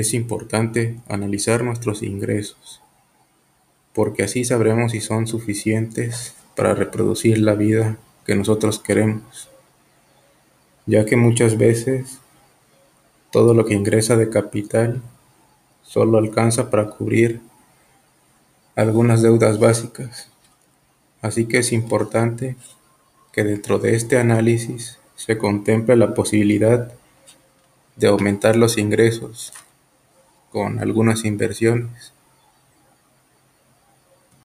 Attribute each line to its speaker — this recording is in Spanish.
Speaker 1: Es importante analizar nuestros ingresos, porque así sabremos si son suficientes para reproducir la vida que nosotros queremos, ya que muchas veces todo lo que ingresa de capital solo alcanza para cubrir algunas deudas básicas. Así que es importante que dentro de este análisis se contemple la posibilidad de aumentar los ingresos con algunas inversiones